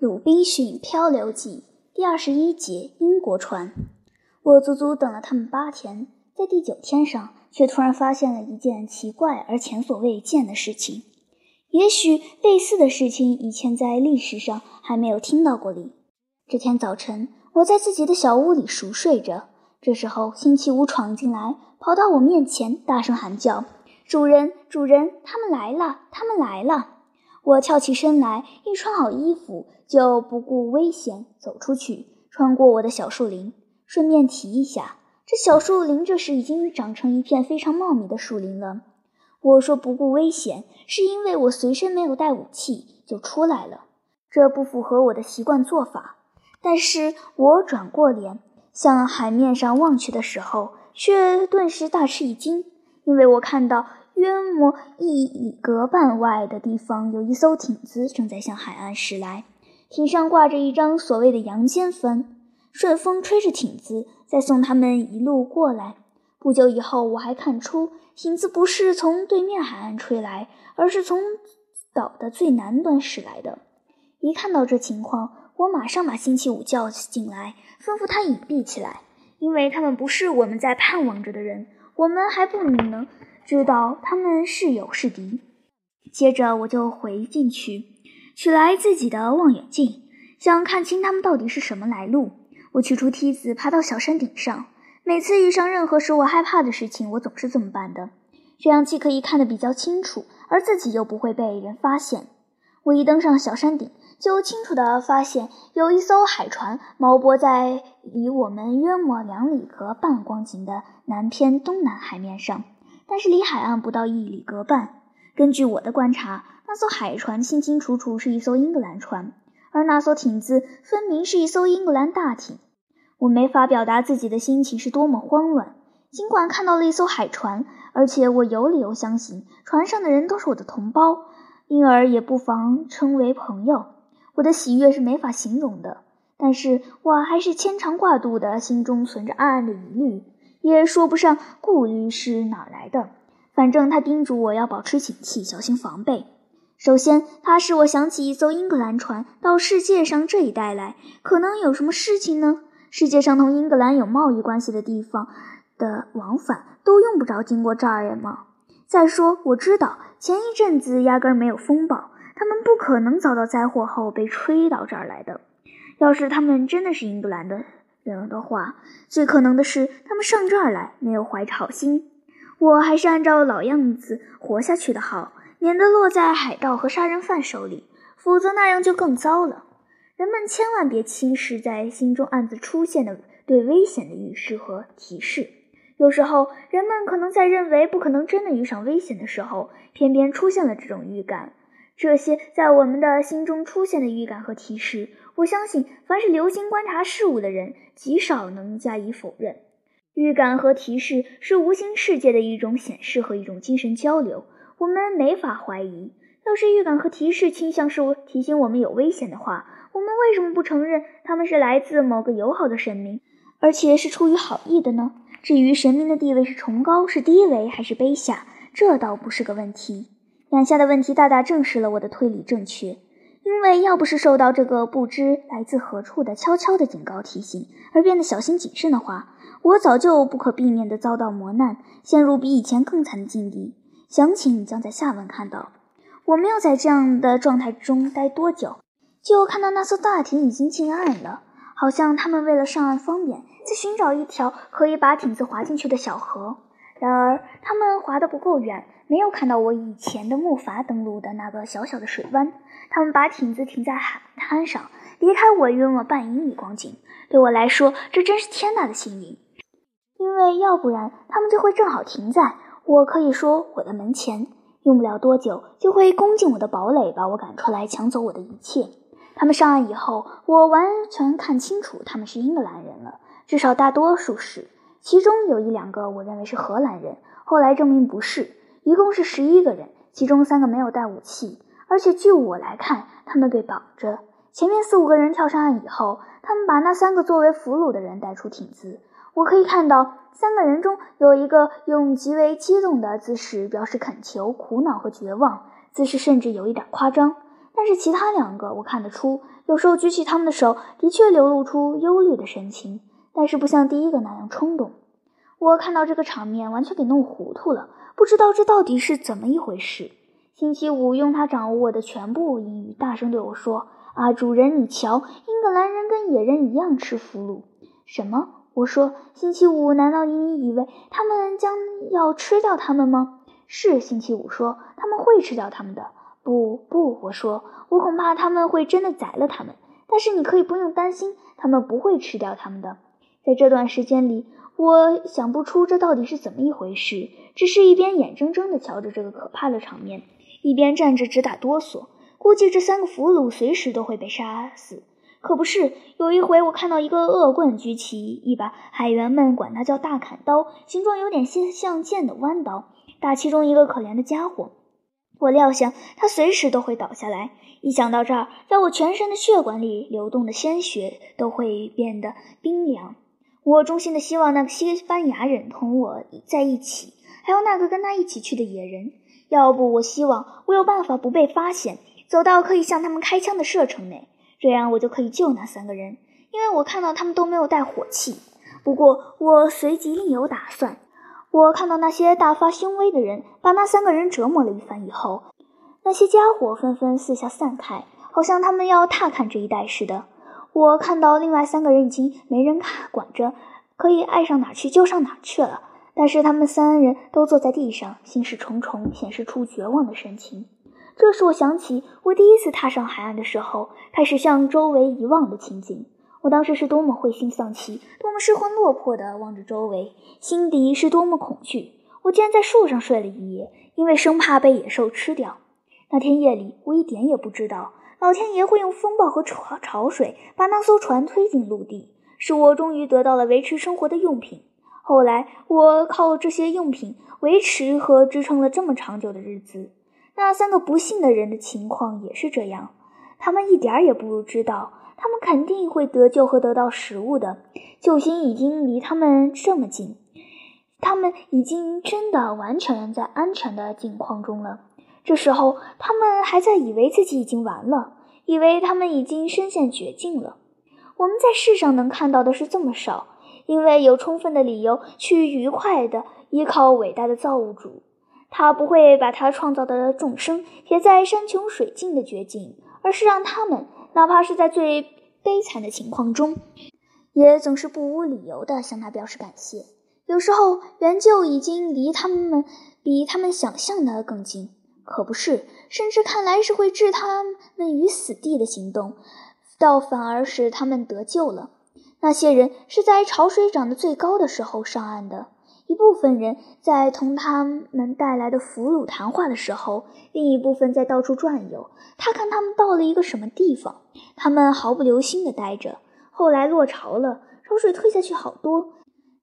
《鲁滨逊漂流记》第二十一节：英国船。我足足等了他们八天，在第九天上，却突然发现了一件奇怪而前所未见的事情。也许类似的事情以前在历史上还没有听到过哩。这天早晨，我在自己的小屋里熟睡着，这时候星期五闯进来，跑到我面前，大声喊叫：“主人，主人，他们来了，他们来了！”我跳起身来，一穿好衣服，就不顾危险走出去，穿过我的小树林。顺便提一下，这小树林这时已经长成一片非常茂密的树林了。我说不顾危险，是因为我随身没有带武器就出来了，这不符合我的习惯做法。但是我转过脸向海面上望去的时候，却顿时大吃一惊，因为我看到。约莫一里格半外的地方，有一艘艇子正在向海岸驶来，艇上挂着一张所谓的洋间帆，顺风吹着艇子，再送他们一路过来。不久以后，我还看出艇子不是从对面海岸吹来，而是从岛的最南端驶来的。一看到这情况，我马上把星期五叫进来，吩咐他隐蔽起来，因为他们不是我们在盼望着的人，我们还不能。知道他们是友是敌，接着我就回进去，取来自己的望远镜，想看清他们到底是什么来路。我取出梯子，爬到小山顶上。每次遇上任何使我害怕的事情，我总是这么办的，这样既可以看得比较清楚，而自己又不会被人发现。我一登上小山顶，就清楚地发现有一艘海船锚泊在离我们约莫两里格半光景的南偏东南海面上。但是离海岸不到一里格半。根据我的观察，那艘海船清清楚楚是一艘英格兰船，而那艘艇子分明是一艘英格兰大艇。我没法表达自己的心情是多么慌乱。尽管看到了一艘海船，而且我有理由相信船上的人都是我的同胞，因而也不妨称为朋友。我的喜悦是没法形容的，但是我还是牵肠挂肚的，心中存着暗暗的疑虑。也说不上顾虑是哪来的，反正他叮嘱我要保持警惕，小心防备。首先，他使我想起一艘英格兰船到世界上这一带来，可能有什么事情呢？世界上同英格兰有贸易关系的地方的往返都用不着经过这儿吗？再说，我知道前一阵子压根没有风暴，他们不可能遭到灾祸后被吹到这儿来的。要是他们真的是英格兰的，人的话，最可能的是他们上这儿来没有怀着好心。我还是按照老样子活下去的好，免得落在海盗和杀人犯手里，否则那样就更糟了。人们千万别轻视在心中暗自出现的对危险的预示和提示。有时候，人们可能在认为不可能真的遇上危险的时候，偏偏出现了这种预感。这些在我们的心中出现的预感和提示。我相信，凡是留心观察事物的人，极少能加以否认。预感和提示是无形世界的一种显示和一种精神交流，我们没法怀疑。要是预感和提示倾向是提醒我们有危险的话，我们为什么不承认他们是来自某个友好的神明，而且是出于好意的呢？至于神明的地位是崇高、是低微还是卑下，这倒不是个问题。眼下的问题大大证实了我的推理正确。因为要不是受到这个不知来自何处的悄悄的警告提醒而变得小心谨慎的话，我早就不可避免地遭到磨难，陷入比以前更惨的境地。详情将在下文看到。我没有在这样的状态中待多久，就看到那艘大艇已经近岸了，好像他们为了上岸方便，在寻找一条可以把艇子划进去的小河。然而他们划得不够远，没有看到我以前的木筏登陆的那个小小的水湾。他们把艇子停在海滩上，离开我约莫半英里光景。对我来说，这真是天大的幸运，因为要不然他们就会正好停在我可以说我的门前，用不了多久就会攻进我的堡垒，把我赶出来，抢走我的一切。他们上岸以后，我完全看清楚他们是英格兰人了，至少大多数是，其中有一两个我认为是荷兰人，后来证明不是。一共是十一个人，其中三个没有带武器。而且据我来看，他们被绑着。前面四五个人跳上岸以后，他们把那三个作为俘虏的人带出艇子。我可以看到，三个人中有一个用极为激动的姿势表示恳求、苦恼和绝望，姿势甚至有一点夸张。但是其他两个我看得出，有时候举起他们的手，的确流露出忧虑的神情，但是不像第一个那样冲动。我看到这个场面，完全给弄糊涂了，不知道这到底是怎么一回事。星期五用他掌握的全部英语大声对我说：“啊，主人，你瞧，英格兰人跟野人一样吃俘虏。”什么？我说：“星期五，难道你以为他们将要吃掉他们吗？”是，星期五说：“他们会吃掉他们的。”不不，我说，我恐怕他们会真的宰了他们。但是你可以不用担心，他们不会吃掉他们的。在这段时间里。我想不出这到底是怎么一回事，只是一边眼睁睁地瞧着这个可怕的场面，一边站着直打哆嗦，估计这三个俘虏随时都会被杀死。可不是，有一回我看到一个恶棍举起一把海员们管它叫大砍刀，形状有点像剑的弯刀，打其中一个可怜的家伙。我料想他随时都会倒下来。一想到这儿，在我全身的血管里流动的鲜血都会变得冰凉。我衷心的希望那个西班牙人同我在一起，还有那个跟他一起去的野人。要不，我希望我有办法不被发现，走到可以向他们开枪的射程内，这样我就可以救那三个人。因为我看到他们都没有带火器。不过，我随即另有打算。我看到那些大发凶威的人把那三个人折磨了一番以后，那些家伙纷纷四下散开，好像他们要踏看这一带似的。我看到另外三个人已经没人看管着，可以爱上哪去就上哪去了。但是他们三人都坐在地上，心事重重，显示出绝望的神情。这使我想起我第一次踏上海岸的时候，开始向周围遗忘的情景。我当时是多么灰心丧气，多么失魂落魄地望着周围，心底是多么恐惧。我竟然在树上睡了一夜，因为生怕被野兽吃掉。那天夜里，我一点也不知道。老天爷会用风暴和潮潮水把那艘船推进陆地，使我终于得到了维持生活的用品。后来，我靠这些用品维持和支撑了这么长久的日子。那三个不幸的人的情况也是这样，他们一点儿也不知道，他们肯定会得救和得到食物的。救星已经离他们这么近，他们已经真的完全在安全的境况中了。这时候，他们还在以为自己已经完了，以为他们已经身陷绝境了。我们在世上能看到的是这么少，因为有充分的理由去愉快地依靠伟大的造物主，他不会把他创造的众生撇在山穷水尽的绝境，而是让他们，哪怕是在最悲惨的情况中，也总是不无理由地向他表示感谢。有时候，援救已经离他们比他们想象的更近。可不是，甚至看来是会置他们于死地的行动，倒反而使他们得救了。那些人是在潮水涨得最高的时候上岸的，一部分人在同他们带来的俘虏谈话的时候，另一部分在到处转悠，他看他们到了一个什么地方，他们毫不留心地待着。后来落潮了，潮水退下去好多，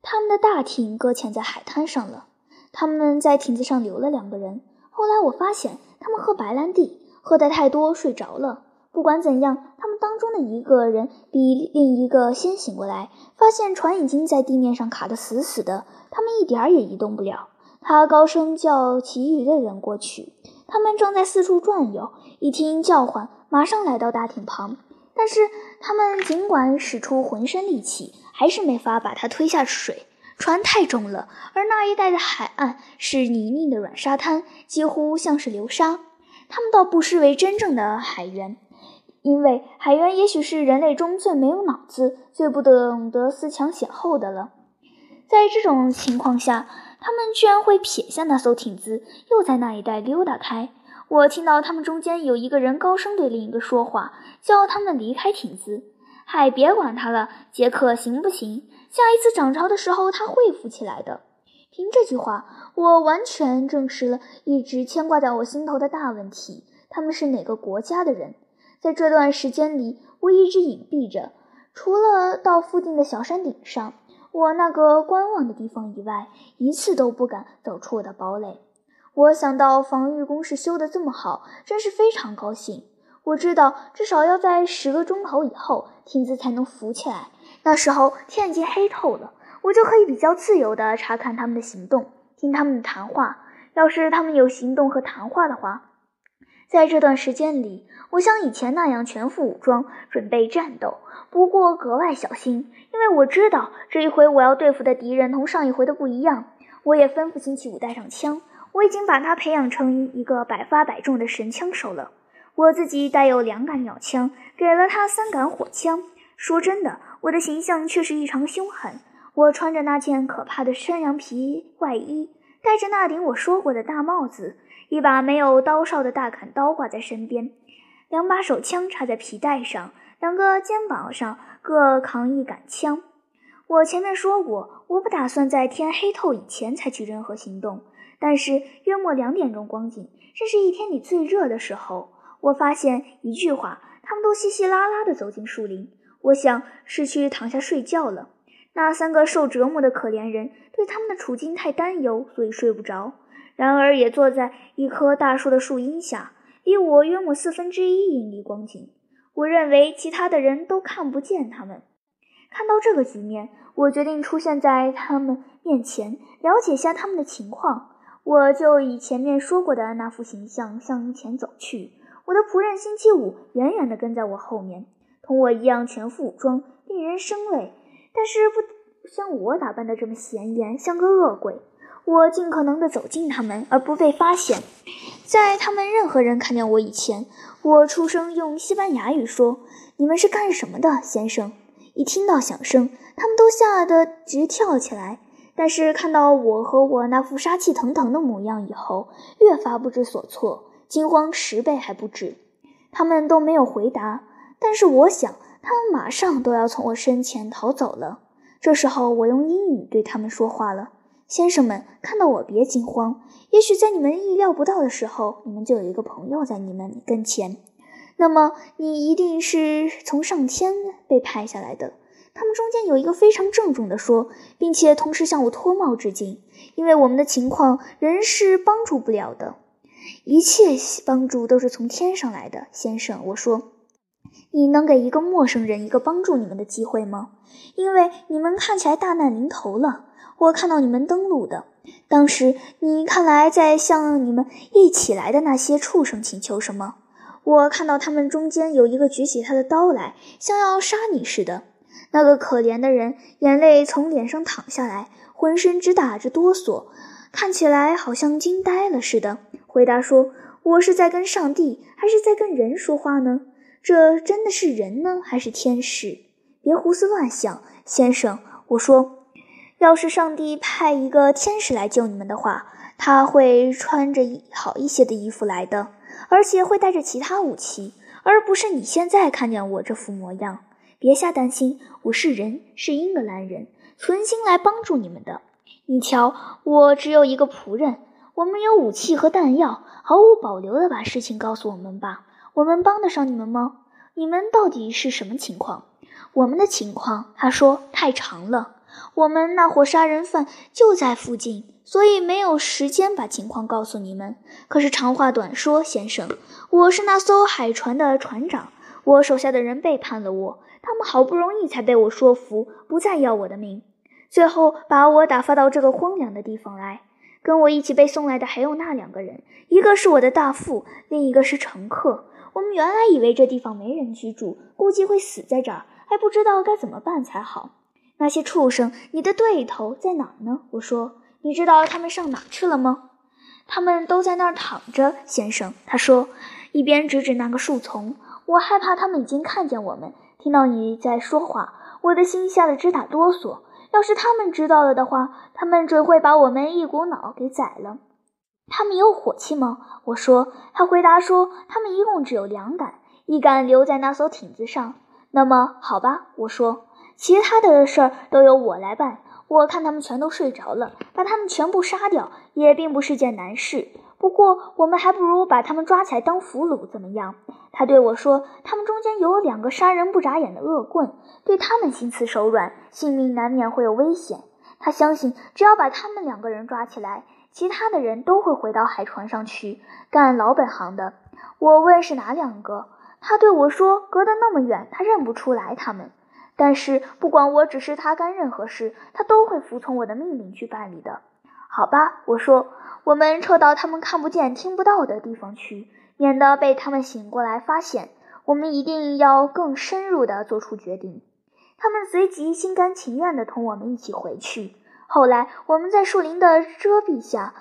他们的大艇搁浅在海滩上了。他们在艇子上留了两个人。后来我发现，他们喝白兰地喝得太多，睡着了。不管怎样，他们当中的一个人比另一个先醒过来，发现船已经在地面上卡得死死的，他们一点儿也移动不了。他高声叫其余的人过去，他们正在四处转悠，一听叫唤，马上来到大艇旁。但是他们尽管使出浑身力气，还是没法把他推下水。船太重了，而那一带的海岸是泥泞的软沙滩，几乎像是流沙。他们倒不失为真正的海员，因为海员也许是人类中最没有脑子、最不懂得思前想后的了。在这种情况下，他们居然会撇下那艘艇子，又在那一带溜达开。我听到他们中间有一个人高声对另一个说话，叫他们离开艇子。嗨，别管他了，杰克，行不行？下一次涨潮的时候，他会浮起来的。凭这句话，我完全证实了一直牵挂在我心头的大问题：他们是哪个国家的人？在这段时间里，我一直隐蔽着，除了到附近的小山顶上，我那个观望的地方以外，一次都不敢走出我的堡垒。我想到防御工事修得这么好，真是非常高兴。我知道，至少要在十个钟头以后，亭子才能浮起来。那时候天已经黑透了，我就可以比较自由地查看他们的行动，听他们的谈话。要是他们有行动和谈话的话，在这段时间里，我像以前那样全副武装，准备战斗，不过格外小心，因为我知道这一回我要对付的敌人同上一回的不一样。我也吩咐星期五带上枪，我已经把他培养成一个百发百中的神枪手了。我自己带有两杆鸟枪，给了他三杆火枪。说真的，我的形象却是异常凶狠。我穿着那件可怕的山羊皮外衣，戴着那顶我说过的大帽子，一把没有刀鞘的大砍刀挂在身边，两把手枪插在皮带上，两个肩膀上各扛一杆枪。我前面说过，我不打算在天黑透以前采取任何行动。但是约莫两点钟光景，这是一天里最热的时候。我发现一句话，他们都稀稀拉拉地走进树林。我想是去躺下睡觉了。那三个受折磨的可怜人对他们的处境太担忧，所以睡不着。然而也坐在一棵大树的树荫下，离我约莫四分之一英里光景。我认为其他的人都看不见他们。看到这个局面，我决定出现在他们面前，了解一下他们的情况。我就以前面说过的那副形象向前走去。我的仆人星期五远远地跟在我后面，同我一样全副武装，令人生畏。但是不像我打扮的这么显眼，像个恶鬼。我尽可能地走近他们，而不被发现。在他们任何人看见我以前，我出声用西班牙语说：“你们是干什么的，先生？”一听到响声，他们都吓得直跳起来。但是看到我和我那副杀气腾腾的模样以后，越发不知所措，惊慌十倍还不止。他们都没有回答，但是我想。他们马上都要从我身前逃走了。这时候，我用英语对他们说话了：“先生们，看到我别惊慌。也许在你们意料不到的时候，你们就有一个朋友在你们跟前。那么，你一定是从上天被派下来的。”他们中间有一个非常郑重地说，并且同时向我脱帽致敬，因为我们的情况人是帮助不了的，一切帮助都是从天上来的，先生。我说。你能给一个陌生人一个帮助你们的机会吗？因为你们看起来大难临头了。我看到你们登陆的，当时你看来在向你们一起来的那些畜生请求什么？我看到他们中间有一个举起他的刀来，像要杀你似的。那个可怜的人眼泪从脸上淌下来，浑身直打着哆嗦，看起来好像惊呆了似的。回答说：“我是在跟上帝，还是在跟人说话呢？”这真的是人呢，还是天使？别胡思乱想，先生。我说，要是上帝派一个天使来救你们的话，他会穿着好一些的衣服来的，而且会带着其他武器，而不是你现在看见我这副模样。别瞎担心，我是人，是英格兰人，存心来帮助你们的。你瞧，我只有一个仆人，我们有武器和弹药，毫无保留地把事情告诉我们吧。我们帮得上你们吗？你们到底是什么情况？我们的情况，他说太长了。我们那伙杀人犯就在附近，所以没有时间把情况告诉你们。可是长话短说，先生，我是那艘海船的船长，我手下的人背叛了我，他们好不容易才被我说服，不再要我的命，最后把我打发到这个荒凉的地方来。跟我一起被送来的还有那两个人，一个是我的大副，另一个是乘客。我们原来以为这地方没人居住，估计会死在这儿，还不知道该怎么办才好。那些畜生，你的对头在哪儿呢？我说，你知道他们上哪去了吗？他们都在那儿躺着，先生。他说，一边指指那个树丛。我害怕他们已经看见我们，听到你在说话，我的心吓得直打哆嗦。要是他们知道了的话，他们准会把我们一股脑给宰了。他们有火器吗？我说。他回答说，他们一共只有两杆，一杆留在那艘艇子上。那么好吧，我说，其他的事儿都由我来办。我看他们全都睡着了，把他们全部杀掉也并不是件难事。不过我们还不如把他们抓起来当俘虏，怎么样？他对我说，他们中间有两个杀人不眨眼的恶棍，对他们心慈手软，性命难免会有危险。他相信，只要把他们两个人抓起来。其他的人都会回到海船上去干老本行的。我问是哪两个，他对我说：“隔得那么远，他认不出来他们。但是不管我指示他干任何事，他都会服从我的命令去办理的。”好吧，我说，我们撤到他们看不见、听不到的地方去，免得被他们醒过来发现。我们一定要更深入地做出决定。他们随即心甘情愿地同我们一起回去。后来，我们在树林的遮蔽下，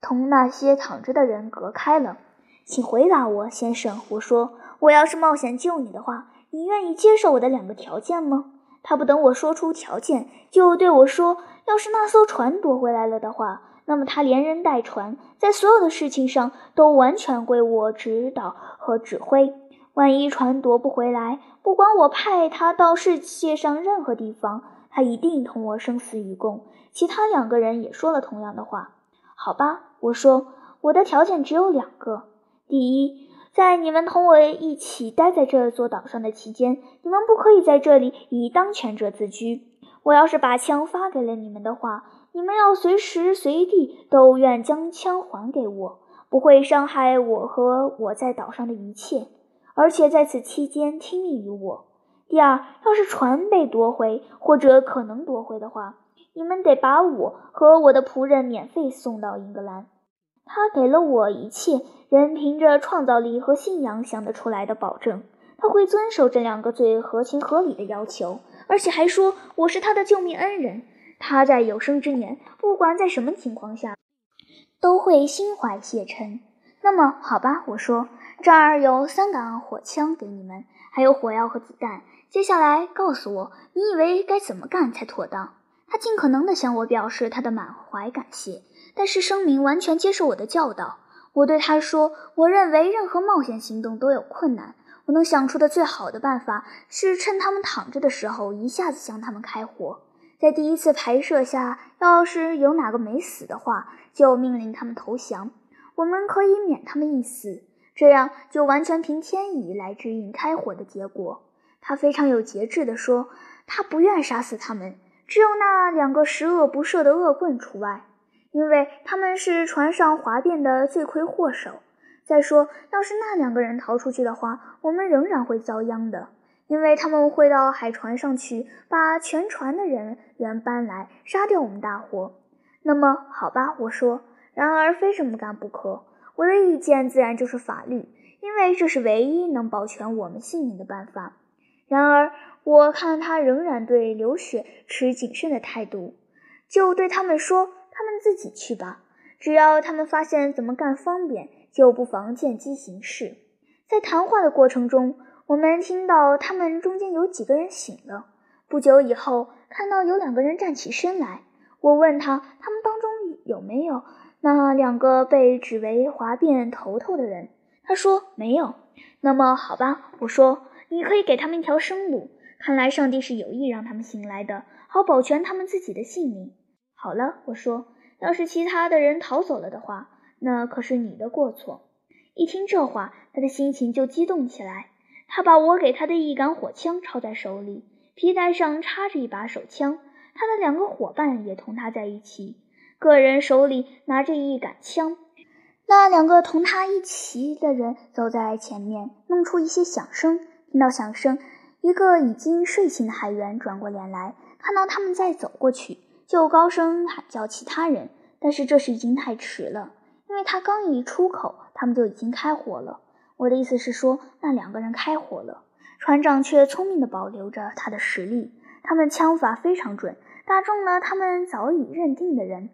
同那些躺着的人隔开了。请回答我，先生。我说：“我要是冒险救你的话，你愿意接受我的两个条件吗？”他不等我说出条件，就对我说：“要是那艘船夺回来了的话，那么他连人带船，在所有的事情上都完全归我指导和指挥。万一船夺不回来，不管我派他到世界上任何地方，他一定同我生死与共。”其他两个人也说了同样的话。好吧，我说，我的条件只有两个：第一，在你们同我一起待在这座岛上的期间，你们不可以在这里以当权者自居。我要是把枪发给了你们的话，你们要随时随地都愿将枪还给我，不会伤害我和我在岛上的一切，而且在此期间听命于我。第二，要是船被夺回或者可能夺回的话，你们得把我和我的仆人免费送到英格兰。他给了我一切人凭着创造力和信仰想得出来的保证，他会遵守这两个最合情合理的要求，而且还说我是他的救命恩人。他在有生之年，不管在什么情况下，都会心怀谢忱。那么好吧，我说，这儿有三杆火枪给你们，还有火药和子弹。接下来告诉我，你以为该怎么干才妥当？他尽可能地向我表示他的满怀感谢。但是声明完全接受我的教导。我对他说：“我认为任何冒险行动都有困难。我能想出的最好的办法是趁他们躺着的时候一下子向他们开火。在第一次排射下，要是有哪个没死的话，就命令他们投降。我们可以免他们一死，这样就完全凭天意来指引开火的结果。”他非常有节制地说：“他不愿杀死他们，只有那两个十恶不赦的恶棍除外。”因为他们是船上哗变的罪魁祸首。再说，要是那两个人逃出去的话，我们仍然会遭殃的，因为他们会到海船上去，把全船的人员搬来，杀掉我们大伙。那么，好吧，我说。然而，非这么干不可。我的意见自然就是法律，因为这是唯一能保全我们性命的办法。然而，我看他仍然对流血持谨慎的态度，就对他们说。他们自己去吧，只要他们发现怎么干方便，就不妨见机行事。在谈话的过程中，我们听到他们中间有几个人醒了。不久以后，看到有两个人站起身来。我问他，他们当中有没有那两个被指为滑变头头的人？他说没有。那么好吧，我说你可以给他们一条生路。看来上帝是有意让他们醒来的，好保全他们自己的性命。好了，我说，要是其他的人逃走了的话，那可是你的过错。一听这话，他的心情就激动起来。他把我给他的一杆火枪抄在手里，皮带上插着一把手枪。他的两个伙伴也同他在一起，个人手里拿着一杆枪。那两个同他一起的人走在前面，弄出一些响声。听到响声，一个已经睡醒的海员转过脸来，看到他们在走过去。就高声喊叫其他人，但是这时已经太迟了，因为他刚一出口，他们就已经开火了。我的意思是说，那两个人开火了，船长却聪明地保留着他的实力。他们枪法非常准，打中了他们早已认定的人。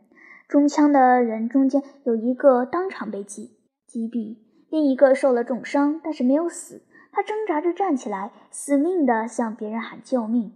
中枪的人中间有一个当场被击击毙，另一个受了重伤，但是没有死。他挣扎着站起来，死命地向别人喊救命。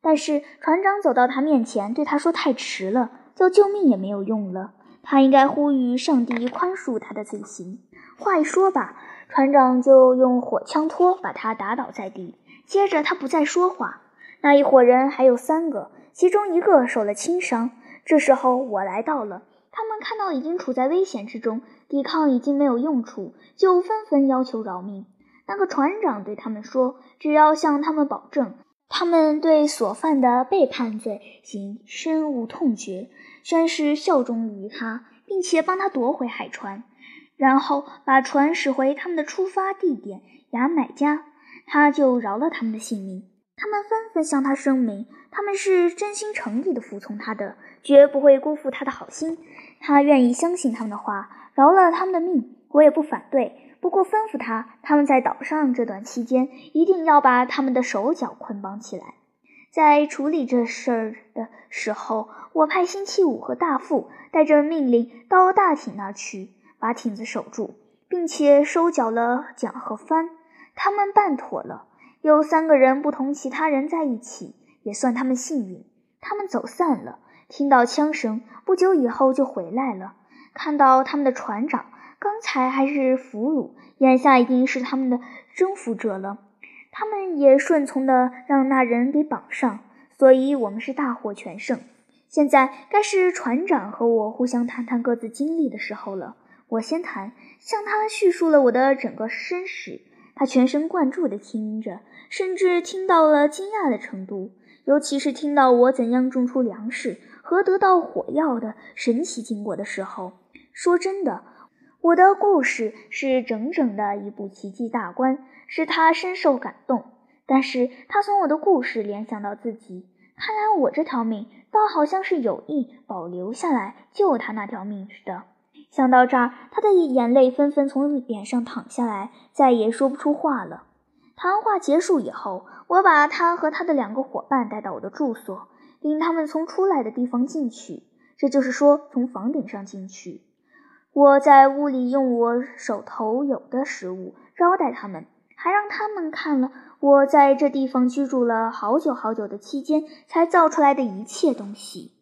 但是船长走到他面前，对他说：“太迟了，叫救命也没有用了。他应该呼吁上帝宽恕他的罪行。”话一说吧，船长就用火枪托把他打倒在地。接着他不再说话。那一伙人还有三个，其中一个受了轻伤。这时候我来到了，他们看到已经处在危险之中，抵抗已经没有用处，就纷纷要求饶命。那个船长对他们说：“只要向他们保证。”他们对所犯的背叛罪行深恶痛绝，宣誓效忠于他，并且帮他夺回海船，然后把船驶回他们的出发地点牙买加，他就饶了他们的性命。他们纷纷向他声明，他们是真心诚意的服从他的，绝不会辜负他的好心。他愿意相信他们的话，饶了他们的命，我也不反对。不过吩咐他，他们在岛上这段期间一定要把他们的手脚捆绑起来。在处理这事儿的时候，我派星期五和大副带着命令到大艇那儿去，把艇子守住，并且收缴了桨和帆。他们办妥了，有三个人不同其他人在一起，也算他们幸运。他们走散了，听到枪声，不久以后就回来了，看到他们的船长，刚才还是俘虏，眼下一定是他们的征服者了。他们也顺从的让那人给绑上，所以我们是大获全胜。现在该是船长和我互相谈谈各自经历的时候了。我先谈，向他叙述了我的整个身世。他全神贯注地听着，甚至听到了惊讶的程度，尤其是听到我怎样种出粮食和得到火药的神奇经过的时候。说真的，我的故事是整整的一部奇迹大观。使他深受感动，但是他从我的故事联想到自己，看来我这条命倒好像是有意保留下来救他那条命似的。想到这儿，他的眼泪纷纷从脸上淌下来，再也说不出话了。谈话结束以后，我把他和他的两个伙伴带到我的住所，领他们从出来的地方进去，这就是说从房顶上进去。我在屋里用我手头有的食物招待他们。还让他们看了我在这地方居住了好久好久的期间才造出来的一切东西。